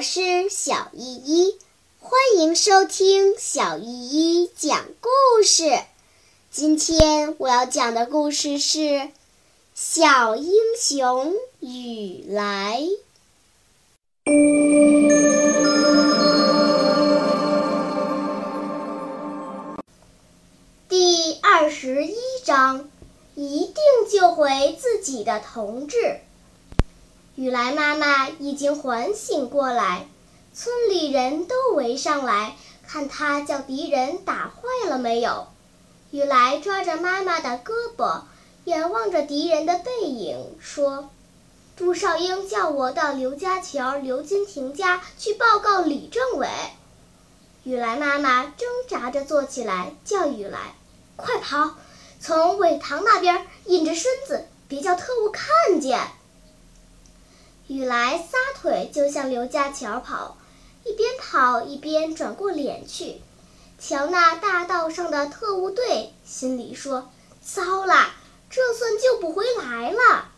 我是小依依，欢迎收听小依依讲故事。今天我要讲的故事是《小英雄雨来》第二十一章：一定救回自己的同志。雨来妈妈已经缓醒过来，村里人都围上来看她叫敌人打坏了没有。雨来抓着妈妈的胳膊，眼望着敌人的背影，说：“杜少英叫我到刘家桥刘金亭家去报告李政委。”雨来妈妈挣扎着坐起来，叫雨来：“快跑，从苇塘那边隐着身子，别叫特务看见。”雨来撒腿就向刘家桥跑，一边跑一边转过脸去，瞧那大道上的特务队，心里说：“糟了，这算救不回来了。”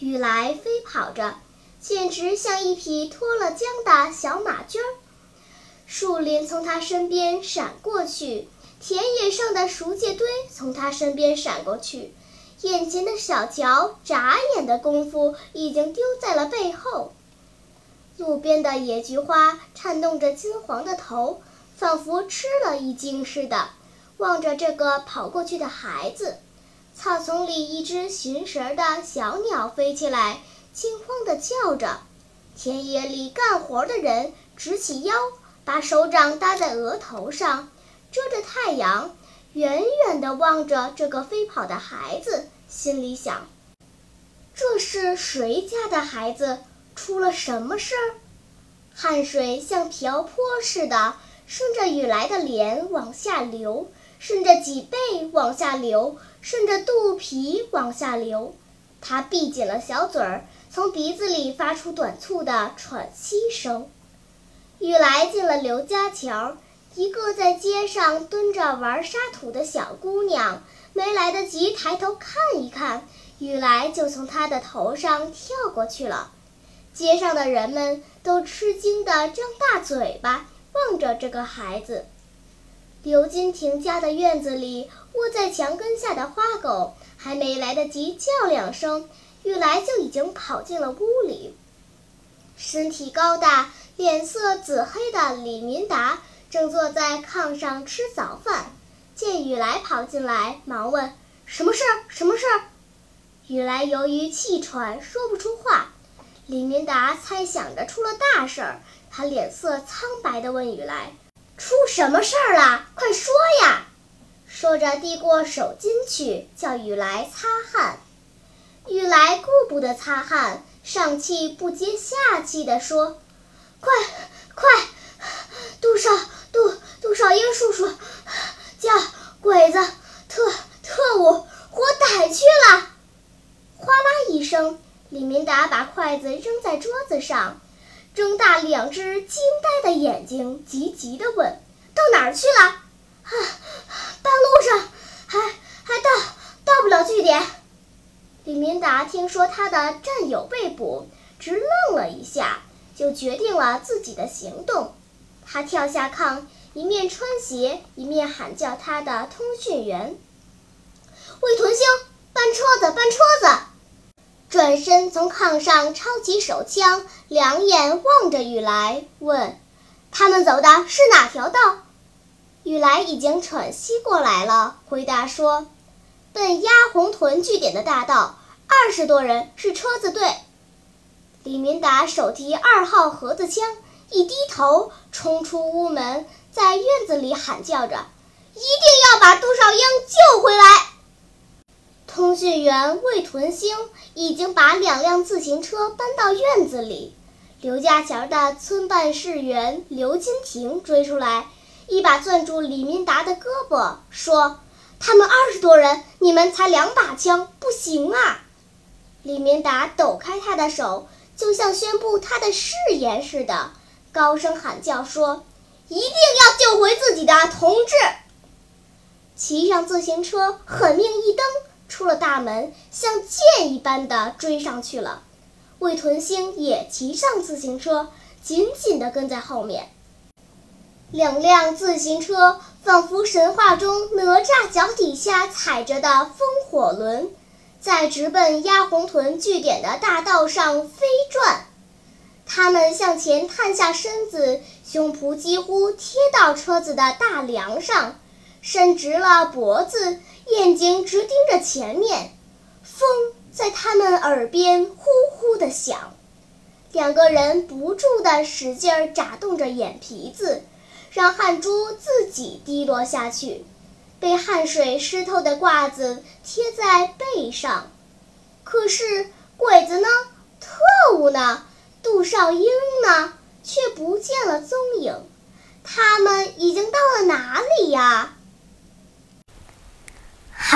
雨来飞跑着，简直像一匹脱了缰的小马驹儿。树林从他身边闪过去，田野上的熟秸堆从他身边闪过去。眼前的小桥，眨眼的功夫已经丢在了背后。路边的野菊花颤动着金黄的头，仿佛吃了一惊似的，望着这个跑过去的孩子。草丛里，一只寻食的小鸟飞起来，惊慌地叫着。田野里干活的人直起腰，把手掌搭在额头上，遮着太阳。远远地望着这个飞跑的孩子，心里想：这是谁家的孩子？出了什么事儿？汗水像瓢泼似的顺着雨来的脸往下流，顺着脊背往下流，顺着肚皮往下流。他闭紧了小嘴儿，从鼻子里发出短促的喘息声。雨来进了刘家桥。一个在街上蹲着玩沙土的小姑娘，没来得及抬头看一看，雨来就从她的头上跳过去了。街上的人们都吃惊地张大嘴巴望着这个孩子。刘金亭家的院子里，窝在墙根下的花狗还没来得及叫两声，雨来就已经跑进了屋里。身体高大、脸色紫黑的李明达。正坐在炕上吃早饭，见雨来跑进来，忙问：“什么事？什么事？”雨来由于气喘，说不出话。李明达猜想着出了大事儿，他脸色苍白地问雨来：“出什么事儿了？快说呀！”说着递过手巾去，叫雨来擦汗。雨来顾不得擦汗，上气不接下气地说：“快，快，杜少。”杜杜少英叔叔叫鬼子特特务活逮去了！哗啦一声，李明达把筷子扔在桌子上，睁大两只惊呆的眼睛，急急地问：“到哪儿去了？”“啊，半路上还还到到不了据点。”李明达听说他的战友被捕，直愣了一下，就决定了自己的行动。他跳下炕，一面穿鞋，一面喊叫他的通讯员：“魏屯兴，搬车子，搬车子！”转身从炕上抄起手枪，两眼望着雨来，问：“他们走的是哪条道？”雨来已经喘息过来了，回答说：“奔鸭红屯据点的大道，二十多人，是车子队。”李明达手提二号盒子枪。一低头，冲出屋门，在院子里喊叫着：“一定要把杜少英救回来！”通讯员魏屯兴已经把两辆自行车搬到院子里。刘家桥的村办事员刘金亭追出来，一把攥住李明达的胳膊，说：“他们二十多人，你们才两把枪，不行啊！”李明达抖开他的手，就像宣布他的誓言似的。高声喊叫说：“一定要救回自己的同志！”骑上自行车，狠命一蹬，出了大门，像箭一般的追上去了。魏屯星也骑上自行车，紧紧地跟在后面。两辆自行车仿佛神话中哪吒脚底下踩着的风火轮，在直奔鸭红屯据点的大道上飞转。他们向前探下身子，胸脯几乎贴到车子的大梁上，伸直了脖子，眼睛直盯着前面。风在他们耳边呼呼地响，两个人不住地使劲儿眨动着眼皮子，让汗珠自己滴落下去，被汗水湿透的褂子贴在背上。可是鬼子呢？特务呢？杜少英呢？却不见了踪影。他们已经到了哪里呀？